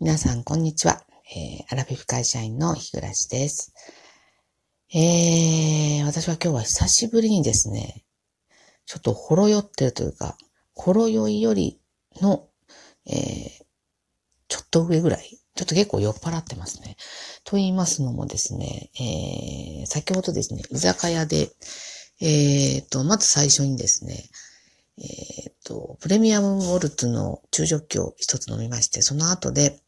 皆さん、こんにちは。えー、アラフィフ会社員の日暮です。えー、私は今日は久しぶりにですね、ちょっとほろ酔ってるというか、ほろ酔いよりの、えー、ちょっと上ぐらい、ちょっと結構酔っ払ってますね。と言いますのもですね、えー、先ほどですね、居酒屋で、えーと、まず最初にですね、プレミアムウォルツの中ジョッキを一つ飲みまして、その後で、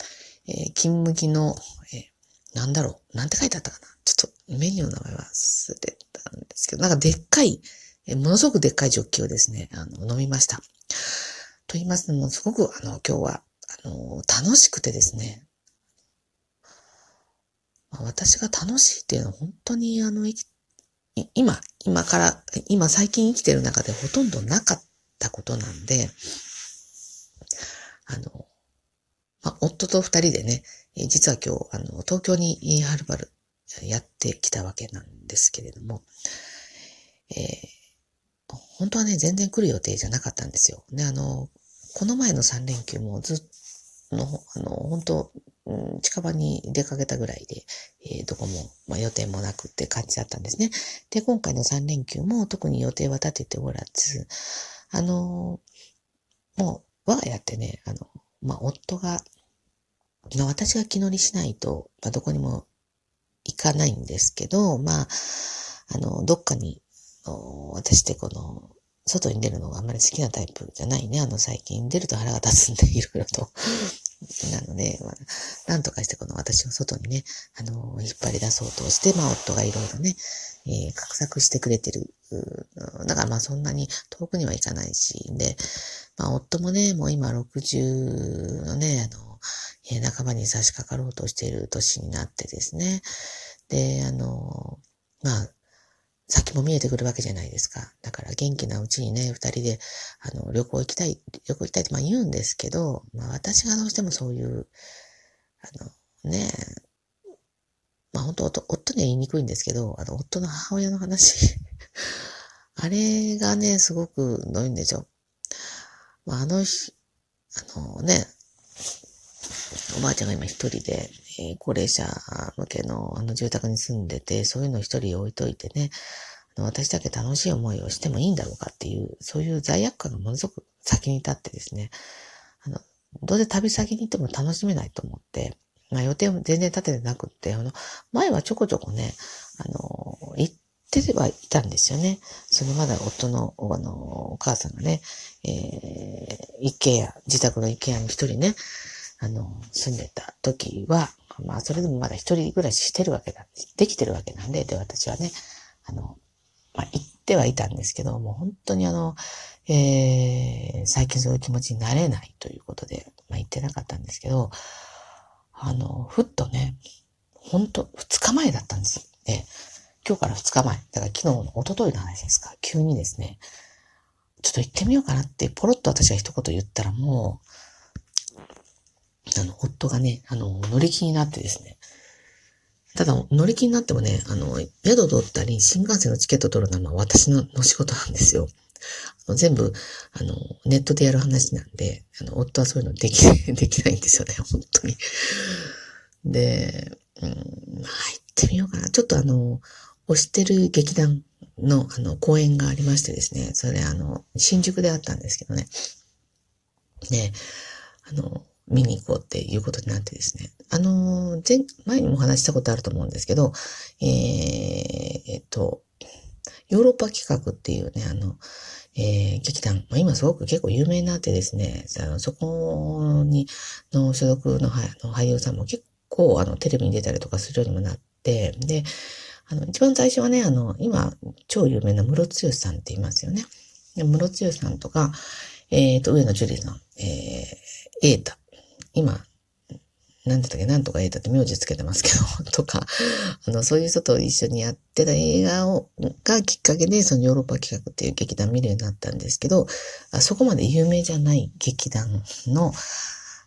えー、金麦の、えー、なんだろう、なんて書いてあったかな？ちょっとメニューの名前忘れたんですけど、なんかでっかい、えー、ものすごくでっかいジョッキをですね、あの、飲みました。と言いますのも、すごく、あの、今日は、あの、楽しくてですね、まあ、私が楽しいっていうのは本当に、あの、今、今から、今最近生きてる中でほとんどなかったたことなんで、あの、まあ、夫と二人でね、実は今日、あの、東京にはるばるやってきたわけなんですけれども、えー、本当はね、全然来る予定じゃなかったんですよ。で、あの、この前の3連休もずっと、の、あの、本当、うん、近場に出かけたぐらいで、えー、どこも、まあ、予定もなくって感じだったんですね。で、今回の3連休も特に予定は立てておらず、あのもう、我が家ってね、あの、まあ、夫が、まあ、私が気乗りしないと、まあ、どこにも行かないんですけど、まあ、あの、どっかに、私ってこの、外に出るのがあんまり好きなタイプじゃないね。あの、最近出ると腹が立つんで、いろいろと。なので、まあ、なんとかしてこの私を外にね、あの、引っ張り出そうとして、まあ、夫がいろいろね、えー、画策してくれてる。だからまあ、そんなに遠くには行かないし、で、まあ、夫もね、もう今60のね、あの、えー、半ばに差し掛かろうとしている年になってですね。で、あの、まあ、先も見えてくるわけじゃないですか。だから元気なうちにね、二人で、あの、旅行行きたい、旅行行きたいってまあ言うんですけど、まあ私がどうしてもそういう、あの、ね、まあ本当夫、夫には言いにくいんですけど、あの、夫の母親の話 あれがね、すごくどういんでしょう。まああの日、あのね、おばあちゃんが今一人で、えー、高齢者向けのあの住宅に住んでて、そういうの一人置いといてね、あの私だけ楽しい思いをしてもいいんだろうかっていう、そういう罪悪感がものすごく先に立ってですね、あの、どうせ旅先に行っても楽しめないと思って、まあ予定も全然立ててなくって、あの、前はちょこちょこね、あの、行ってはいたんですよね。そのまだ夫の、あの、お母さんがね、えー、一軒家、自宅の一軒家に一人ね、あの、住んでた時は、まあ、それでもまだ一人暮らししてるわけだ、できてるわけなんで、で、私はね、あの、まあ、行ってはいたんですけど、もう本当にあの、えー、最近そういう気持ちになれないということで、まあ、行ってなかったんですけど、あの、ふっとね、本当二日前だったんです。で、今日から二日前、だから昨日の一昨日の話ですか、急にですね、ちょっと行ってみようかなって、ポロッと私が一言言ったらもう、あの、夫がね、あの、乗り気になってですね。ただ、乗り気になってもね、あの、宿取ったり、新幹線のチケット取るのは私のの仕事なんですよ。あの全部、あの、ネットでやる話なんで、あの、夫はそういうのでき、できないんですよね、本当に。で、うん、まあ、行ってみようかな。ちょっとあの、推してる劇団の、あの、公演がありましてですね、それあの、新宿であったんですけどね。で、あの、見に行こうっていうことになってですね。あの、前、前にもお話したことあると思うんですけど、えー、えっと、ヨーロッパ企画っていうね、あの、えー、劇団、まあ、今すごく結構有名になってですね、あのそこに、の所属の俳優さんも結構、あの、テレビに出たりとかするようにもなって、で、あの、一番最初はね、あの、今、超有名な室剛さんって言いますよね。で室剛さんとか、えっ、ー、と、上野樹里さん、えー、エータ、今、なんだったっけ、なんとか映画って名字つけてますけど、とか、あの、そういう人と一緒にやってた映画を、がきっかけで、そのヨーロッパ企画っていう劇団見るようになったんですけど、あそこまで有名じゃない劇団の、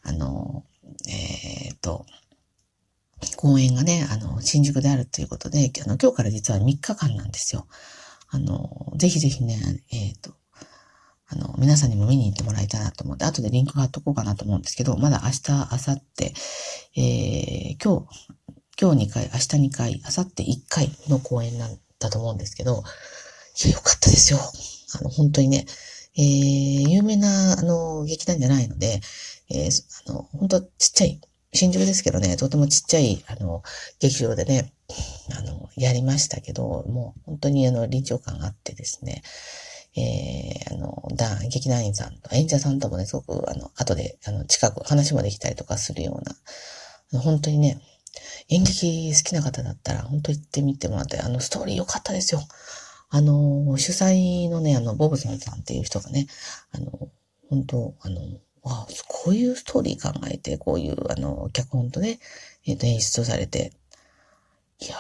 あの、えっ、と、公演がね、あの、新宿であるということで、あの、今日から実は3日間なんですよ。あの、ぜひぜひね、えっ、ー、と、あの、皆さんにも見に行ってもらいたいなと思って、後でリンク貼っとこうかなと思うんですけど、まだ明日、明後日、えー、今日、今日2回、明日2回、明後日1回の公演なんだと思うんですけど、いや、よかったですよ。あの、本当にね、えー、有名な、あの、劇団じゃないので、えー、あの、本当ちっちゃい、新宿ですけどね、とてもちっちゃい、あの、劇場でね、あの、やりましたけど、もう本当にあの、臨場感があってですね、えー、あの、団、劇団員さんと演者さんともね、すごく、あの、後で、あの、近く話もできたりとかするような、本当にね、演劇好きな方だったら、本当行ってみてもらって、あの、ストーリー良かったですよ。あの、主催のね、あの、ボブソンさんっていう人がね、あの、本当あの、あこういうストーリー考えて、こういう、あの、脚本とね、えっ、ー、と、演出されて、いやー、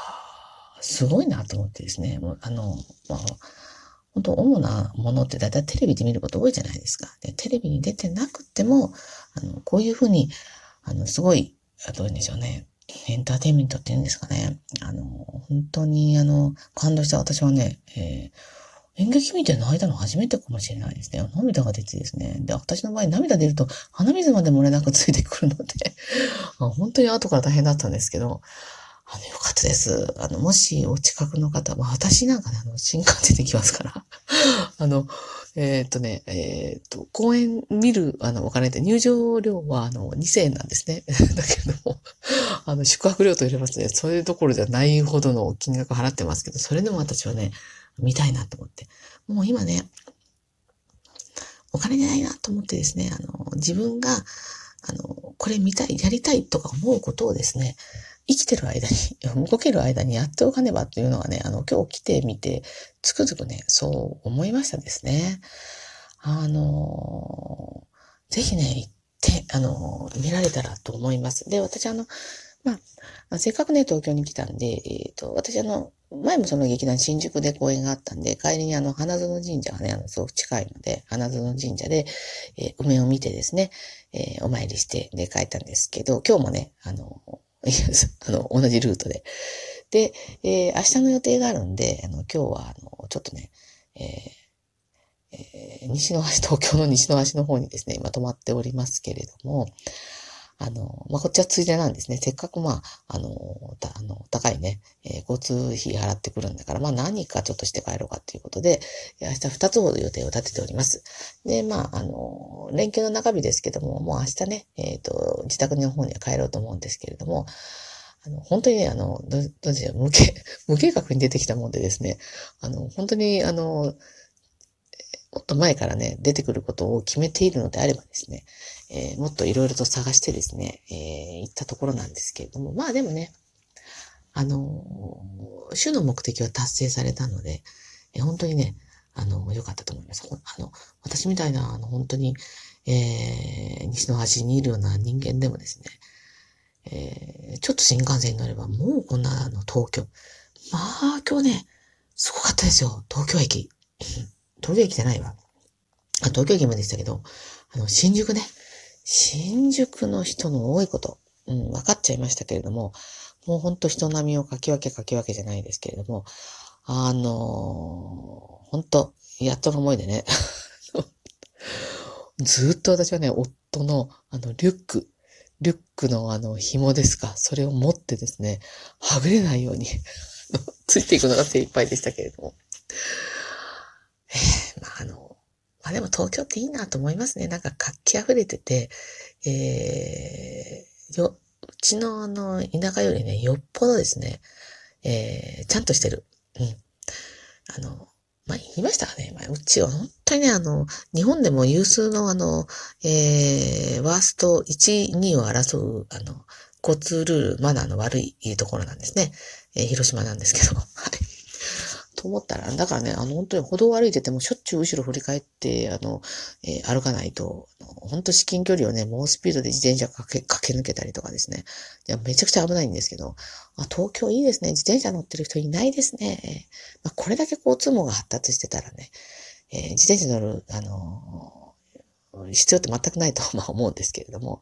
すごいなと思ってですね、もう、あの、まあ、本当主なものってだいたいテレビで見ること多いじゃないですか。で、テレビに出てなくても、あの、こういうふうに、あの、すごい、どういうんでしょうね、エンターテインメントって言うんですかね。あの、本当に、あの、感動した私はね、えー、演劇見て泣いたの初めてかもしれないですね。涙が出てですね。で、私の場合涙出ると鼻水まで漏れなくついてくるので 本当に後から大変だったんですけど、あの、よかったです。あの、もしお近くの方、まあ私なんかね、あの、新幹線できますから あの、えー、っとね、えー、っと、公演見る、あの、お金って入場料は、あの、2000円なんですね。だけども、あの、宿泊料と入れますね、それどころじゃないほどの金額払ってますけど、それでも私はね、見たいなと思って。もう今ね、お金じゃないなと思ってですね、あの、自分が、あの、これ見たい、やりたいとか思うことをですね、生きてる間に、動ける間にやっておかねばっていうのがね、あの、今日来てみて、つくづくね、そう思いましたですね。あの、ぜひね、行って、あの、見られたらと思います。で、私あの、まあ、せっかくね、東京に来たんで、えっ、ー、と、私あの、前もその劇団新宿で公演があったんで、帰りにあの、花園神社がね、あの、すごく近いので、花園神社で、えー、梅を見てですね、えー、お参りして、で、帰ったんですけど、今日もね、あの、あの、同じルートで。で、えー、明日の予定があるんで、あの、今日は、あの、ちょっとね、えー、えー、西の端、東京の西の端の方にですね、今泊まっておりますけれども、あの、まあ、こっちはついでなんですね。せっかくまあ、あの、あの高いね、えー、交通費払ってくるんだから、まあ何かちょっとして帰ろうかということで、明日二つほど予定を立てております。で、まあ、あの、連休の中日ですけども、もう明日ね、えっ、ー、と、自宅の方には帰ろうと思うんですけれども、あの、本当にね、あの、ど、どうでしょう、無計、無計画に出てきたもんでですね、あの、本当に、あの、もっと前からね、出てくることを決めているのであればですね、えー、もっといろいろと探してですね、えー、行ったところなんですけれども、まあでもね、あのー、主の目的は達成されたので、えー、本当にね、あの、良かったと思います。あの、私みたいな、あの、本当に、えー、西の端にいるような人間でもですね、えー、ちょっと新幹線に乗れば、もうこんな、あの、東京。まあ、今日ね、すごかったですよ。東京駅。東京駅じゃないわ。あ、東京駅までしたけど、あの、新宿ね。新宿の人の多いこと、うん、分かっちゃいましたけれども、もうほんと人並みをかき分けかき分けじゃないですけれども、あのー、ほんと、やっとの思いでね、ずっと私はね、夫の、あの、リュック、リュックのあの、紐ですか、それを持ってですね、はぐれないように ついていくのが精一杯でしたけれども。えー、まあ、あの、まあでも東京っていいなと思いますね。なんか活気溢れてて、えー、よ、うちのあの、田舎よりね、よっぽどですね、えー、ちゃんとしてる。うん。あの、まあ、言いましたかね。まあ、うちは本当にね、あの、日本でも有数のあの、えー、ワースト1、2を争う、あの、交通ルール、マナーの悪いところなんですね。えー、広島なんですけど。はい。と思ったら、だからね、あの、本当に歩道を歩いててもしょっちゅう後ろ振り返って、あの、えー、歩かないと、本当至近距離をね、猛スピードで自転車駆け駆け抜けたりとかですね。いや、めちゃくちゃ危ないんですけど、あ東京いいですね。自転車乗ってる人いないですね。まあ、これだけ交通網が発達してたらね、えー、自転車乗る、あの必要って全くないと、ま、思うんですけれども、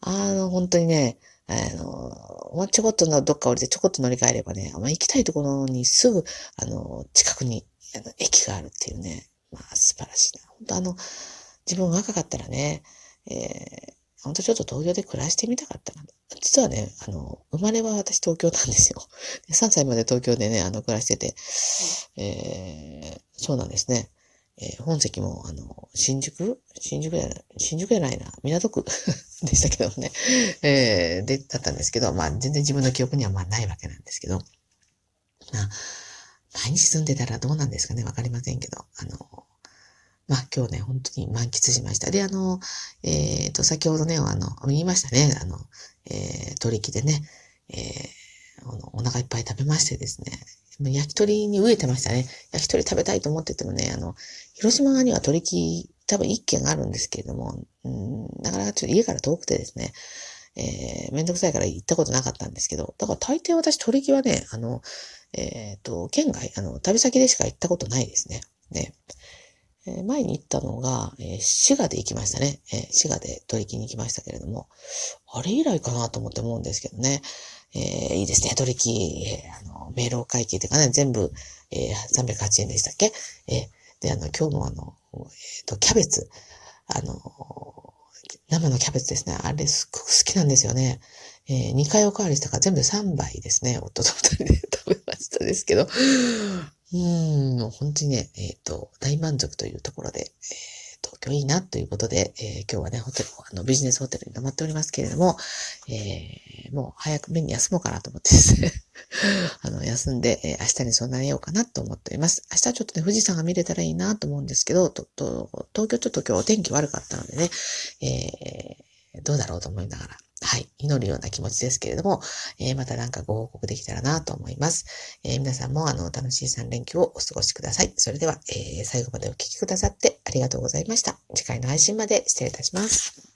あの、本当にね、あの、まあ、ちょこっとのどっか降りてちょこっと乗り換えればね、まあ、行きたいところにすぐ、あの、近くに、あの、駅があるっていうね、まあ、素晴らしいな。本当あの、自分若かったらね、えー、本当ちょっと東京で暮らしてみたかったな。実はね、あの、生まれは私東京なんですよ。3歳まで東京でね、あの、暮らしてて、えー、そうなんですね。えー、本籍も、あの、新宿？新宿じゃない、新宿じゃないな、港区 でしたけどね。えー、で、だったんですけど、まあ、全然自分の記憶にはまあないわけなんですけど、まあ、毎日住んでたらどうなんですかね、わかりませんけど、あの、まあ今日ね、本当に満喫しました。で、あの、えっ、ー、と、先ほどね、あの、言いましたね、あの、えー、取り木でね、えー、お腹いっぱい食べましてですね、焼き鳥に飢えてましたね。焼き鳥食べたいと思っててもね、あの、広島には取り木、多分一軒あるんですけれども、うん、なかなかちょっと家から遠くてですね、えー、めんどくさいから行ったことなかったんですけど、だから大抵私取り木はね、あの、えっ、ー、と、県外、あの、旅先でしか行ったことないですね。ね。え前に行ったのが、え滋賀で行きましたね。え滋賀で取り木に行きましたけれども、あれ以来かなと思って思うんですけどね。えー、いいですね、取り木、えー、あの、明朗会計というかね、全部、えー、308円でしたっけ？えー、で、あの、今日もあの、えっ、ー、と、キャベツ、あの、生のキャベツですね。あれすっごく好きなんですよね。えー、2回おかわりしたから全部3杯ですね。夫と二人で食べましたですけど。うん、もう本当にね、えっ、ー、と、大満足というところで、えー、東京いいなということで、えー、今日はね、ホテル、あの、ビジネスホテルに泊まっておりますけれども、えー、もう早く目に休もうかなと思ってですね、あの、休んで、えー、明日に備えようかなと思っております。明日ちょっとね、富士山が見れたらいいなと思うんですけど、と、と、東京ちょっと今日お天気悪かったのでね、えー、どうだろうと思いながら、はい、祈るような気持ちですけれども、えー、またなんかご報告できたらなと思います。えー、皆さんもあの、楽しい3連休をお過ごしください。それでは、えー、最後までお聴きくださってありがとうございました。次回の配信まで失礼いたします。